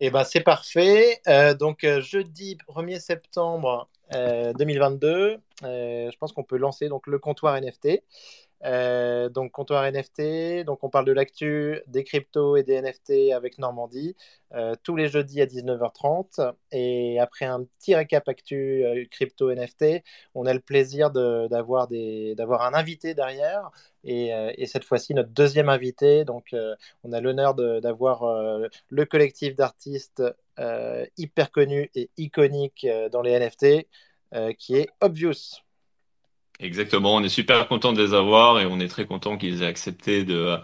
Eh ben, c'est parfait. Euh, donc, euh, jeudi 1er septembre 2022, je pense qu'on peut lancer donc, le comptoir NFT. Euh, donc, comptoir NFT. Donc, on parle de l'actu, des cryptos et des NFT avec Normandie euh, tous les jeudis à 19h30. Et après un petit récap actu euh, crypto NFT, on a le plaisir d'avoir un invité derrière. Et, et cette fois-ci, notre deuxième invité. Donc, on a l'honneur d'avoir le collectif d'artistes hyper connu et iconique dans les NFT qui est Obvious. Exactement, on est super content de les avoir et on est très content qu'ils aient accepté de,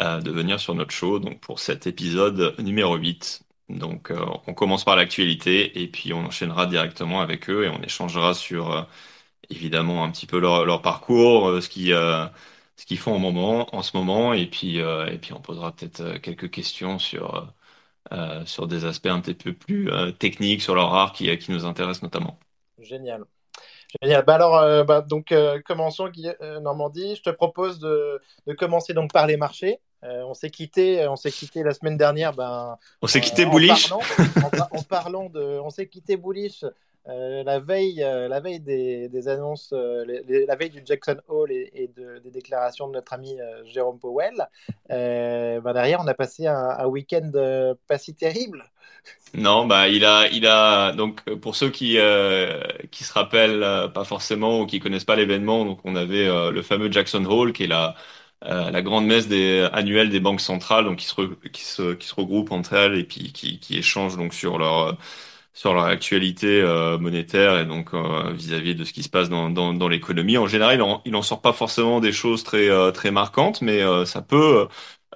euh, venir sur notre show donc pour cet épisode numéro 8. Donc euh, on commence par l'actualité et puis on enchaînera directement avec eux et on échangera sur euh, évidemment un petit peu leur, parcours, ce qu'ils font en, moment, en ce moment et puis, et puis on posera peut-être quelques questions sur, sur des aspects un petit peu plus techniques sur leur art qui, nous intéressent notamment. Génial. Bah alors, euh, bah, donc, euh, commençons, euh, Normandie. Je te propose de, commencer donc par les marchés. on s'est quitté, on s'est quitté la semaine dernière. Ben, on s'est quitté bullish. En parlant, de, on s'est quitté bullish la veille, la veille des, annonces, la veille du Jackson Hole et, des déclarations de notre ami Jérôme Powell. Ben, derrière, on a passé un, un week-end pas si terrible. Non, bah il a, il a donc pour ceux qui euh, qui se rappellent euh, pas forcément ou qui connaissent pas l'événement, donc on avait euh, le fameux Jackson Hole qui est la la grande messe des, annuelle des banques centrales, donc qui se, qui se qui se regroupent entre elles et puis qui, qui échangent donc sur leur sur leur actualité monétaire et donc vis-à-vis de ce qui se passe dans dans, dans l'économie. En général, il en, il en sort pas forcément des choses très très marquantes, mais ça peut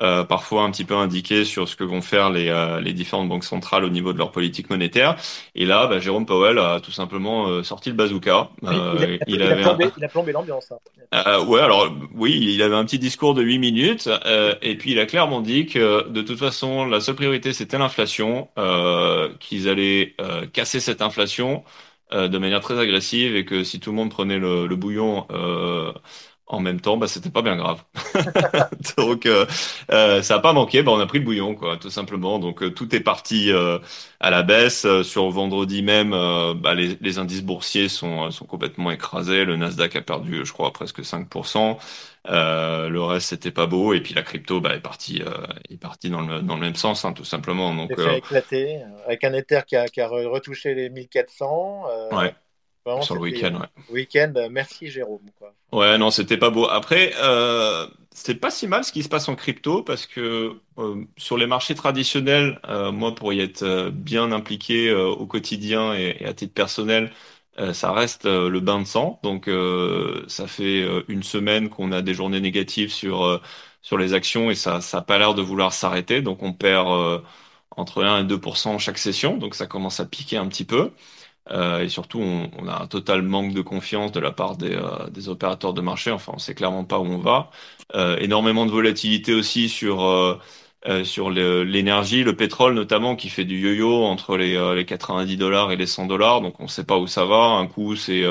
euh, parfois un petit peu indiqué sur ce que vont faire les, euh, les, différentes banques centrales au niveau de leur politique monétaire. Et là, bah, Jérôme Powell a tout simplement euh, sorti le bazooka. il, a, il, a plombé, l'ambiance. Hein. ouais, alors oui, il avait un petit discours de 8 minutes et puis il a clairement dit que de toute façon, la seule priorité c'était l'inflation, qu'ils allaient casser cette inflation de manière très agressive et que si tout le monde prenait le, le bouillon en même temps, bah, c'était pas bien grave. Donc, euh, euh, ça a pas manqué. Bah, on a pris le bouillon, quoi, tout simplement. Donc, euh, tout est parti à la baisse. Sur vendredi même, bah, les, les, indices boursiers sont, sont complètement écrasés. Le Nasdaq a perdu, je crois, presque 5%. le reste, c'était pas beau. Et puis, la crypto bah, est partie est parti dans, le, dans le même sens, hein, tout simplement. Donc, fait éclater, avec un Ether qui a, qui a retouché les 1400. ouais sur le week-end, ouais. Week-end, euh, merci Jérôme. Quoi. Ouais, non, c'était pas beau. Après, euh, c'est pas si mal ce qui se passe en crypto parce que euh, sur les marchés traditionnels, euh, moi, pour y être bien impliqué au quotidien et, et, à titre personnel, ça reste le bain de sang. Donc, ça fait une semaine qu'on a des journées négatives sur sur les actions et ça, ça a pas l'air de vouloir s'arrêter. Donc, on perd entre 1 et 2% chaque session. Donc, ça commence à piquer un petit peu. Euh, et surtout, on, a un total manque de confiance de la part des, euh, opérateurs de marché. Enfin, on sait clairement pas où on va. Euh, énormément de volatilité aussi sur sur l'énergie, le, pétrole notamment, qui fait du yo-yo entre les, les 90 dollars et les 100 dollars. Donc, on sait pas où ça va. Un coup, c'est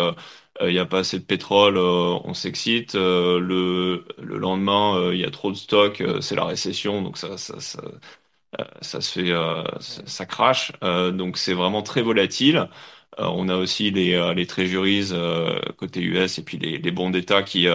il n'y a pas assez de pétrole, on s'excite. le, le lendemain, il y a trop de stock, c'est la récession, donc ça, ça, ça, se fait, ça crache. donc c'est vraiment très volatile. Euh, on a aussi les, euh, les treasuries euh, côté US et puis les, les bons d'État qui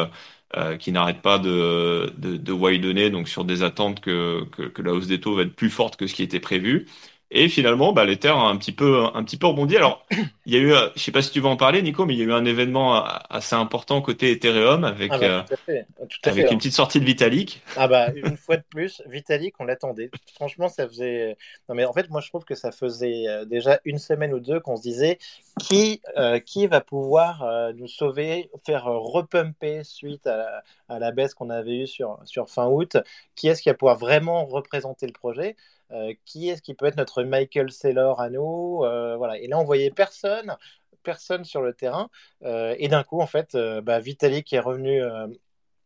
qui n'arrêtent pas de, de, de donc sur des attentes que, que, la hausse des taux va être plus forte que ce qui était prévu. Et finalement, bah, l'Ether a un petit peu, un petit peu rebondi. Alors, il y a eu, euh, je sais pas si tu veux en parler, Nico, mais il y a eu un événement euh, assez important côté Ethereum avec, ah bah, euh, avec une petite sortie de Vitalik. Ah bah, une fois de plus, Vitalik, on l'attendait. Franchement, ça faisait. Non, mais en fait, moi, je trouve que ça faisait déjà une semaine ou deux qu'on se disait qui, qui va pouvoir nous sauver, faire repumper suite à, à la baisse qu'on avait eue sur, sur fin août? Qui est-ce qui va pouvoir vraiment représenter le projet? euh, qui est-ce qui peut être notre Michael Saylor à nous euh, voilà. Et là, on voyait personne, personne sur le terrain. Euh, et d'un coup, en fait, bah, Vitalik est revenu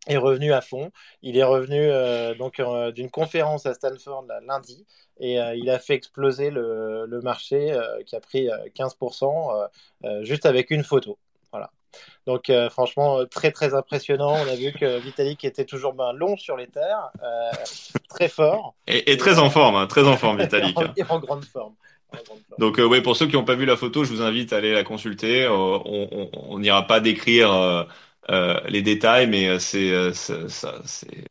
est revenu à fond. Il est revenu donc d'une conférence à Stanford lundi et il a fait exploser le marché qui a pris 15% juste avec une photo. Donc franchement, très très impressionnant. On a vu que Vitalik était toujours ben, long sur les terres, très fort. Et, très en forme, hein, très en forme Vitalik. et en grande forme. Donc, euh, pour ceux qui n'ont pas vu la photo, je vous invite à aller la consulter. Euh, on n'ira pas décrire euh, les détails, mais c'est,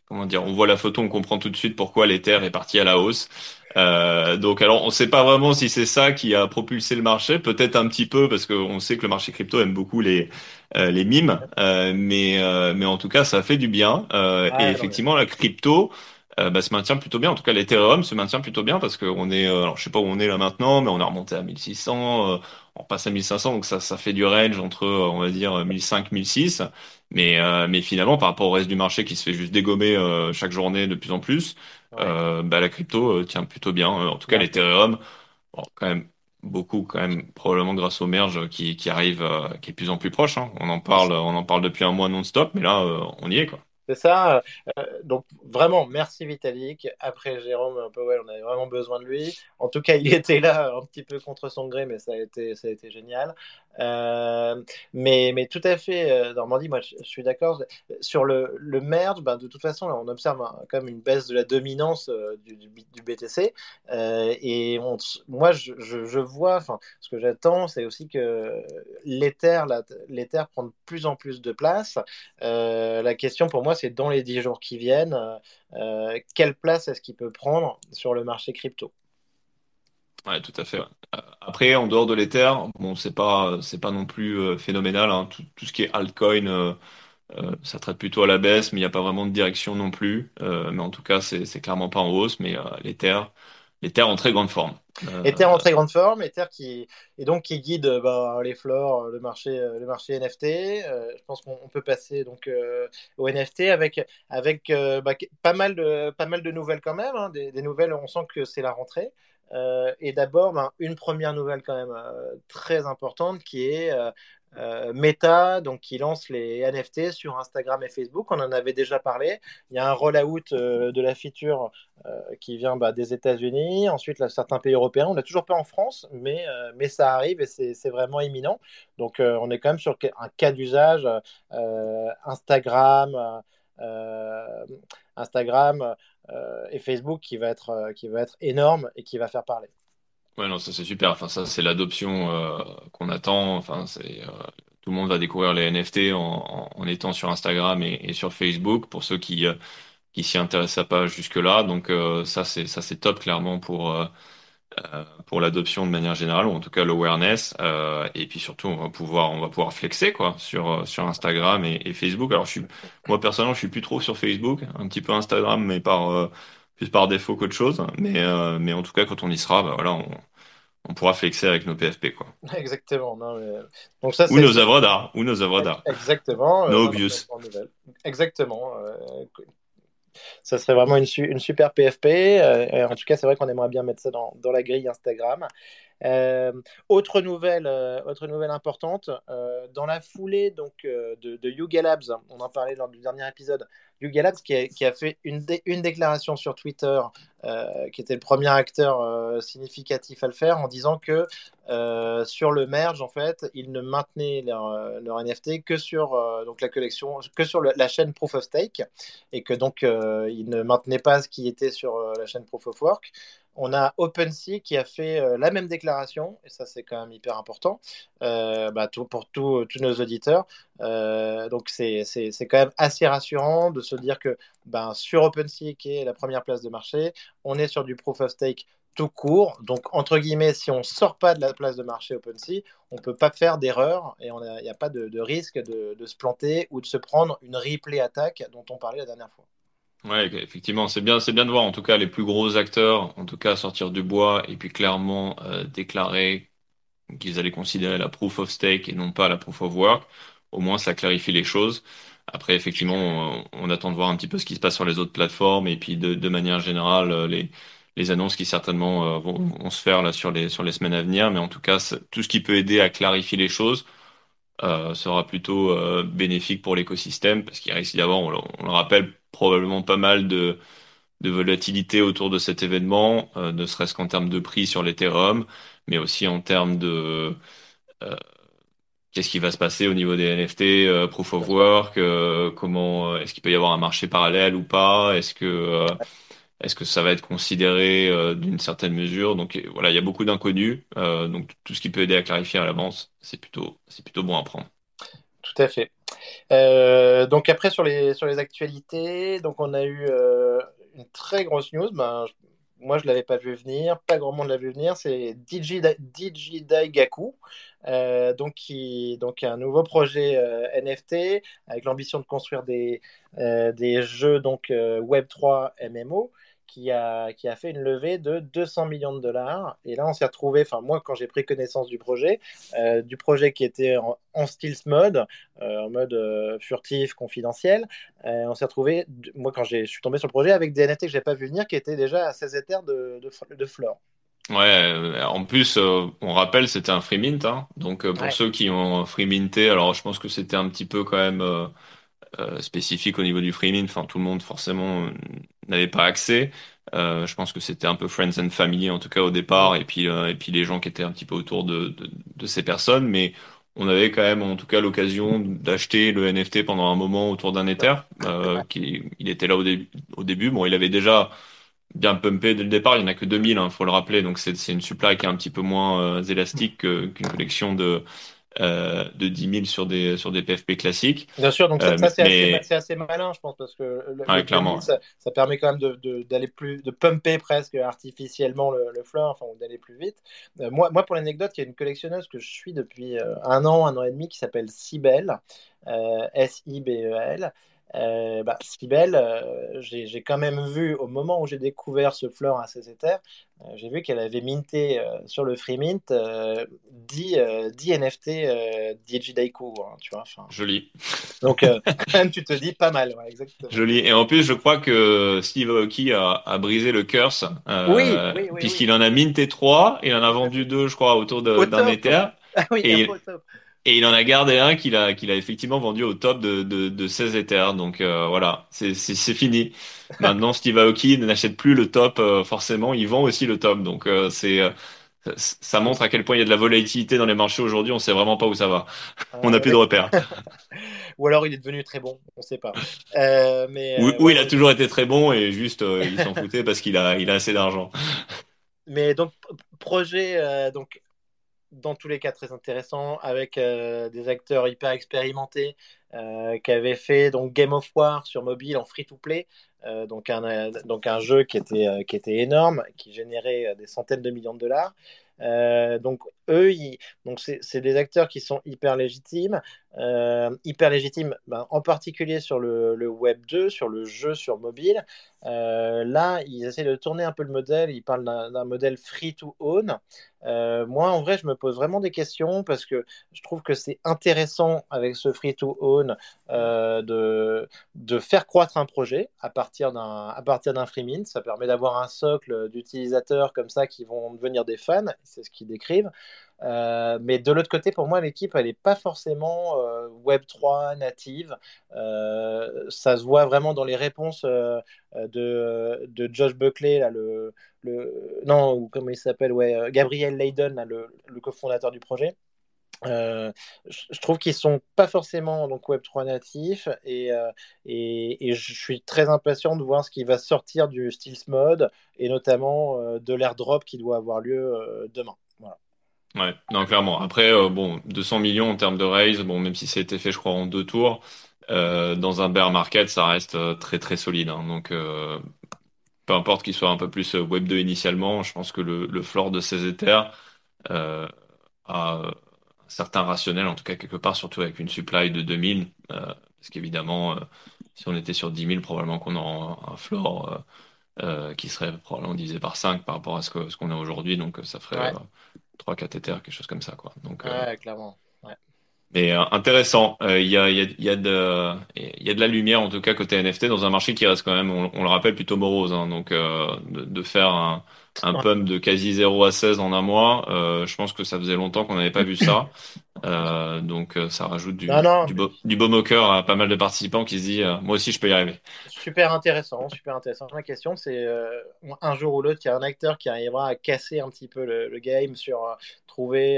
comment dire, on voit la photo, on comprend tout de suite pourquoi l'Ether est parti à la hausse. Donc, alors, on ne sait pas vraiment si c'est ça qui a propulsé le marché. Peut-être un petit peu, parce qu'on sait que le marché crypto aime beaucoup les les mimes, mais mais en tout cas, ça fait du bien. et effectivement, la crypto. Euh, bah, se maintient plutôt bien. En tout cas, l'Ethereum se maintient plutôt bien parce qu'on est, euh, alors je sais pas où on est là maintenant, mais on a remonté à 1600, euh, on passe à 1500, donc ça, ça fait du range entre, on va dire, 1500, 1006. Mais, mais finalement, par rapport au reste du marché qui se fait juste dégommer chaque journée de plus en plus, bah, la crypto tient plutôt bien. En tout cas, l'Ethereum, bon, quand même beaucoup quand même probablement grâce au merge qui, qui arrive qui est de plus en plus proche hein. on en parle on en parle depuis un mois non-stop mais là on y est quoi c'est ça. Euh, donc vraiment, merci Vitalik. Après Jérôme ouais, on avait vraiment besoin de lui. En tout cas, il était là un petit peu contre son gré, mais ça a été, ça a été génial. Euh, mais, mais tout à fait, euh, Normandie, moi je, suis d'accord. Sur le, le merge, ben, de toute façon, on observe quand même une baisse de la dominance du, du, BTC. et moi, je, je, vois, enfin, ce que j'attends, c'est aussi que l'Ether prend de plus en plus de place. la question pour moi, c'est dans les 10 jours qui viennent, euh, quelle place est-ce qu'il peut prendre sur le marché crypto? Ouais, tout à fait. Euh, après, en dehors de l'Ether, bon, c'est pas, pas non plus euh, phénoménal. Hein. Tout, ce qui est altcoin, ça traite plutôt à la baisse, mais il n'y a pas vraiment de direction non plus. mais en tout cas, c'est, c'est clairement pas en hausse. Mais l'Ether, l'Ether en très grande forme. Euh, Ether en très grande forme, Ether qui et donc qui guide bah, les flores, le marché, le marché NFT. Euh, je pense qu'on peut passer donc euh, au NFT avec avec bah, pas mal de pas mal de nouvelles quand même, hein, des, nouvelles. On sent que c'est la rentrée. et d'abord, ben, une première nouvelle quand même très importante qui est euh, Meta, donc qui lance les NFT sur Instagram et Facebook. On en avait déjà parlé. Il y a un rollout euh, de la feature euh, qui vient bah, des États-Unis, ensuite certains pays européens. On n'a toujours pas en France, mais, mais ça arrive et c'est vraiment imminent. Donc on est quand même sur un cas d'usage Instagram, Instagram et Facebook qui va, être, qui va être énorme et qui va faire parler. Ouais, non, ça c'est super. Enfin, ça c'est l'adoption euh, qu'on attend. Enfin, c'est euh, tout le monde va découvrir les NFT en, étant sur Instagram et, sur Facebook pour ceux qui euh, qui s'y intéressaient pas jusque-là. Donc ça c'est ça c'est top clairement pour pour l'adoption de manière générale ou en tout cas l'awareness. et puis surtout on va pouvoir on va pouvoir flexer quoi sur sur Instagram et, et Facebook. Alors je suis moi personnellement je suis plus trop sur Facebook, un petit peu Instagram mais par plus par défaut qu'autre chose. Mais, euh, mais en tout cas, quand on y sera, bah, voilà, on, on pourra flexer avec nos PFP. Quoi. Exactement. Non, Donc ça, ou, nos œuvres d'art, ou nos œuvres d'art. Exactement. No obvious. Exactement. Euh, ça serait vraiment une, une super PFP. Euh, en tout cas, c'est vrai qu'on aimerait bien mettre ça dans, dans la grille Instagram. Euh, autre nouvelle, euh, autre nouvelle importante, euh, dans la foulée donc de, de, Yuga Labs, on en parlait lors du dernier épisode, Labs qui a, qui a fait une, une, déclaration sur Twitter, qui était le premier acteur significatif à le faire, en disant que sur le merge, en fait, ils ne maintenaient leur, NFT que sur donc la collection, que sur la chaîne Proof of Stake, et que donc ils ne maintenaient pas ce qui était sur la chaîne Proof of Work. On a OpenSea qui a fait euh, la même déclaration, et ça c'est quand même hyper important euh, bah, pour tous nos auditeurs. Euh, donc c'est quand même assez rassurant de se dire que ben, sur OpenSea, qui est la première place de marché, on est sur du proof of stake tout court. Donc, entre guillemets, si on ne sort pas de la place de marché OpenSea, on ne peut pas faire d'erreur et il n'y a, pas de, risque de, se planter ou de se prendre une replay attaque dont on parlait la dernière fois. Ouais, effectivement, c'est bien, c'est bien de voir en tout cas les plus gros acteurs, en tout cas sortir du bois et puis clairement euh, déclarer qu'ils allaient considérer la proof of stake et non pas la proof of work. Au moins, ça clarifie les choses. Après, effectivement, on, attend de voir un petit peu ce qui se passe sur les autres plateformes et puis de, de manière générale euh, les les annonces qui certainement euh, vont, vont, se faire là sur les sur les semaines à venir. Mais en tout cas, tout ce qui peut aider à clarifier les choses. Euh, sera plutôt euh, bénéfique pour l'écosystème parce qu'il risque d'y avoir, on, on, le rappelle, probablement pas mal de, de volatilité autour de cet événement, euh, ne serait-ce qu'en termes de prix sur l'Ethereum, mais aussi en termes de, qu'est-ce qui va se passer au niveau des NFT, proof of work, comment est-ce qu'il peut y avoir un marché parallèle ou pas, est-ce que est-ce que ça va être considéré d'une certaine mesure? Donc voilà, il y a beaucoup d'inconnus. donc tout ce qui peut aider à clarifier à l'avance, c'est plutôt c'est plutôt bon à prendre. Tout à fait. Euh, donc après sur les sur les actualités, donc on a eu euh, une très grosse news. Ben, moi je l'avais pas vu venir, pas grand monde l'a vu venir. C'est DJ, euh, donc qui donc un nouveau projet NFT avec l'ambition de construire des des jeux donc Web 3 MMO qui a, qui a fait une levée de 200 millions de dollars. Et là, on s'est retrouvé, enfin moi, quand j'ai pris connaissance du projet, euh, du projet qui était en, en stealth mode, euh, en mode euh, furtif, confidentiel, on s'est retrouvé, moi quand je suis tombé sur le projet, avec des NFT que je n'avais pas vu venir, qui étaient déjà à 16 Ethers de, de, de flore. Ouais, en plus, on rappelle, c'était un free mint. Hein. Donc, pour ceux qui ont free minté, alors je pense que c'était un petit peu quand même euh, spécifique au niveau du freeming. Enfin, tout le monde forcément n'avait pas accès. Euh, je pense que c'était un peu friends and family en tout cas au départ, et puis euh, et puis les gens qui étaient un petit peu autour de, de, de ces personnes, mais on avait quand même en tout cas l'occasion d'acheter le NFT pendant un moment autour d'un Ether. Euh, qui, il était là au, début au début. Bon, il avait déjà bien pumpé dès le départ. Il n'y en a que 2000, il faut le rappeler. Donc c'est une supply qui est un petit peu moins élastique qu'une collection de euh, de 10 000 sur des, sur des PFP classiques. Bien sûr, donc ça, euh, c'est assez, malin, je pense, parce que le, clairement. ça, permet quand même d'aller de, plus, de pumper presque artificiellement le, le floor, enfin, ou d'aller plus vite. Euh, moi, moi, pour l'anecdote, il y a une collectionneuse que je suis depuis un an, un an et demi, qui s'appelle Sibel, S-I-B-E-L. Euh, bah, Sibel, euh, j'ai quand même vu au moment où j'ai découvert ce fleur à ses éthers, euh, j'ai vu qu'elle avait minté euh, sur le free mint 10, 10, NFT DJ Daiku, hein, tu vois. Joli. Donc, tu te dis pas mal, ouais, exactement. Joli. Et en plus, je crois que Steve Aoki a, a brisé le curse, oui, oui, oui, puisqu'il en a minté 3, il en a vendu 2, je crois, autour d'un Ether. Ah oui, et, top. Et il en a gardé un qu'il a, qu'il a effectivement vendu au top de, de, de 16 Ethers. Donc euh, voilà, c'est fini. Maintenant, Steve Aoki n'achète plus le top euh, forcément, il vend aussi le top. Donc euh, c'est ça montre à quel point il y a de la volatilité dans les marchés aujourd'hui. On sait vraiment pas où ça va. on n'a plus de repères. ou alors il est devenu très bon, on sait pas. mais, ou, il a toujours été très bon et juste il s'en foutait parce qu'il a, il a assez d'argent. Mais donc projet donc dans tous les cas très intéressant avec euh, des acteurs hyper expérimentés euh, qui avaient fait donc Game of War sur mobile en free to play euh, donc un donc un jeu qui était qui était énorme qui générait des centaines de millions de dollars. Donc eux, donc c'est des acteurs qui sont hyper légitimes, hyper légitimes, ben, en particulier sur le, Web 2, sur le jeu sur mobile. là, ils essaient de tourner un peu le modèle. Ils parlent d'un modèle free to own. Euh, moi, en vrai, je me pose vraiment des questions parce que je trouve que c'est intéressant avec ce free-to-own euh, de, de faire croître un projet à partir d'un free mint. Ça permet d'avoir un socle d'utilisateurs comme ça qui vont devenir des fans. C'est ce qu'ils décrivent. Euh, mais de l'autre côté, pour moi, l'équipe, elle n'est pas forcément euh, Web3 native. Euh, ça se voit vraiment dans les réponses de, de, Josh Buckley, là, le, le, non, ou comment il s'appelle, ouais, Gabriel Leiden, le, le cofondateur du projet. je trouve qu'ils sont pas forcément donc Web3 natifs et, et, je suis très impatient de voir ce qui va sortir du Stealth Mode et notamment de l'airdrop qui doit avoir lieu demain. Voilà. Ouais, non, clairement. Après, euh, bon, 200 millions en termes de raise, bon, même si ça a été fait, je crois, en deux tours, euh, dans un bear market, ça reste euh, très très solide. Hein. Donc, peu importe qu'il soit un peu plus Web 2 initialement, je pense que le, le floor de ces Ethers a un certain rationnel, en tout cas quelque part, surtout avec une supply de 2000. parce qu'évidemment, si on était sur 10 000, probablement qu'on aura un, floor qui serait probablement divisé par 5 par rapport à ce qu'on ce qu'on a aujourd'hui. Donc, ça ferait 3 cathéters, quelque chose comme ça. Quoi. Donc, euh, ouais, clairement. Mais euh, intéressant, il y, a, y, a, y, a de, y a de la lumière en tout cas côté NFT dans un marché qui reste quand même, on, le rappelle, plutôt morose. Hein, donc euh, de, de, faire un, un pump de quasi 0 à 16 en un mois. Euh, je pense que ça faisait longtemps qu'on n'avait pas vu ça. Euh, donc euh, ça rajoute du, du, beau, du beau moqueur à pas mal de participants qui se disent moi aussi je peux y arriver. Super intéressant, super intéressant. Ma question c'est un jour ou l'autre il y a un acteur qui arrivera à casser un petit peu le, game sur trouver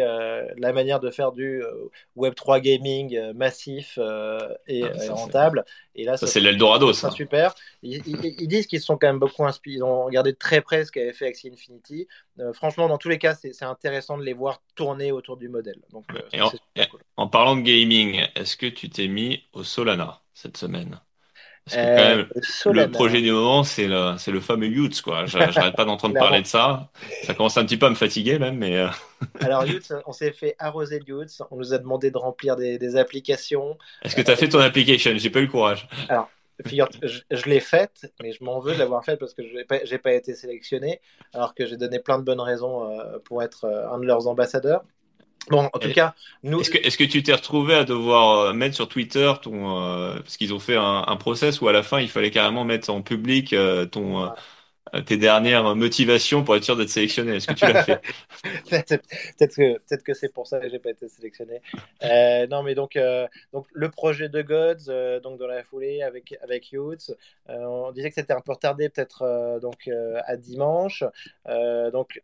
la manière de faire du Web 3 gaming massif et, ah, rentable. Et là, ça, c'est l'Eldorado, ça. Super. Ils, ils, disent qu'ils sont quand même beaucoup inspirés. Ils ont regardé très près ce qu'avait fait Axie Infinity. Euh, franchement, dans tous les cas, c'est intéressant de les voir tourner autour du modèle. Donc, euh, en, parlant de gaming, est-ce que tu t'es mis au Solana cette semaine? Parce que quand euh, le projet du moment, c'est le, le fameux Utes. quoi. J'arrête pas d'entendre parler de ça. Ça commence un petit peu à me fatiguer même, mais. Alors Utes, on s'est fait arroser de Utes. On nous a demandé de remplir des, des applications. Est-ce que tu as fait ton application? J'ai pas eu le courage. Alors, je, l'ai faite, mais je m'en veux de l'avoir faite parce que je n'ai pas, pas, été sélectionné, alors que j'ai donné plein de bonnes raisons euh, pour être euh, un de leurs ambassadeurs. Bon, en tout cas, nous. Est-ce que, est que, tu t'es retrouvé à devoir euh, mettre sur Twitter ton. parce qu'ils ont fait un, un, process où à la fin, il fallait carrément mettre en public ton. Tes dernières motivations pour être sûr d'être sélectionné. Est-ce que tu l'as fait Peut-être que, peut que c'est pour ça que j'ai pas été sélectionné. Euh, non, mais donc, euh, donc le projet de Gods, donc dans la foulée avec avec Youth, on disait que c'était un peu retardé peut-être donc à dimanche. donc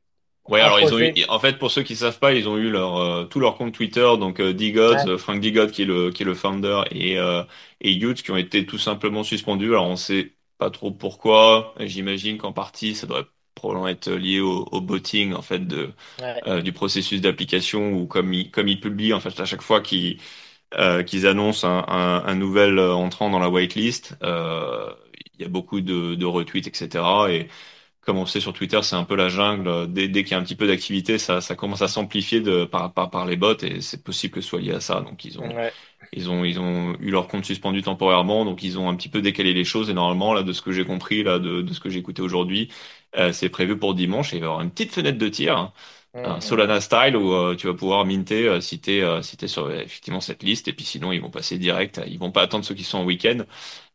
Ouais, alors ils ont eu, en fait, pour ceux qui savent pas, ils ont eu leur tout leur compte Twitter, donc euh, D-Gods, Frank D-God qui est le qui est le founder et euh, et Youth qui ont été tout simplement suspendus. Alors on sait pas trop pourquoi. J'imagine qu'en partie, ça devrait probablement être lié au, au botting en fait de euh, du processus d'application ou comme ils comme ils publient en fait à chaque fois qu'ils euh, qu'ils annoncent un, un, un, nouvel entrant dans la whitelist, euh, il y a beaucoup de, de retweets etc. Et comme on sait sur Twitter, c'est un peu la jungle. Dès, dès qu'il y a un petit peu d'activité, ça, ça commence à s'amplifier de, par, par, par les bots et c'est possible que ce soit lié à ça. Donc ils ont, ils ont, ils ont eu leur compte suspendu temporairement, donc ils ont un petit peu décalé les choses. Et normalement, là, de ce que j'ai compris, là, de, de ce que j'ai écouté aujourd'hui, euh, c'est prévu pour dimanche. Et il va y avoir une petite fenêtre de tir, hein, un Solana style, où euh, tu vas pouvoir minter euh, si t'es euh, si es sur effectivement cette liste. Et puis sinon, ils vont passer direct. Ils vont pas attendre ceux qui sont en week-end.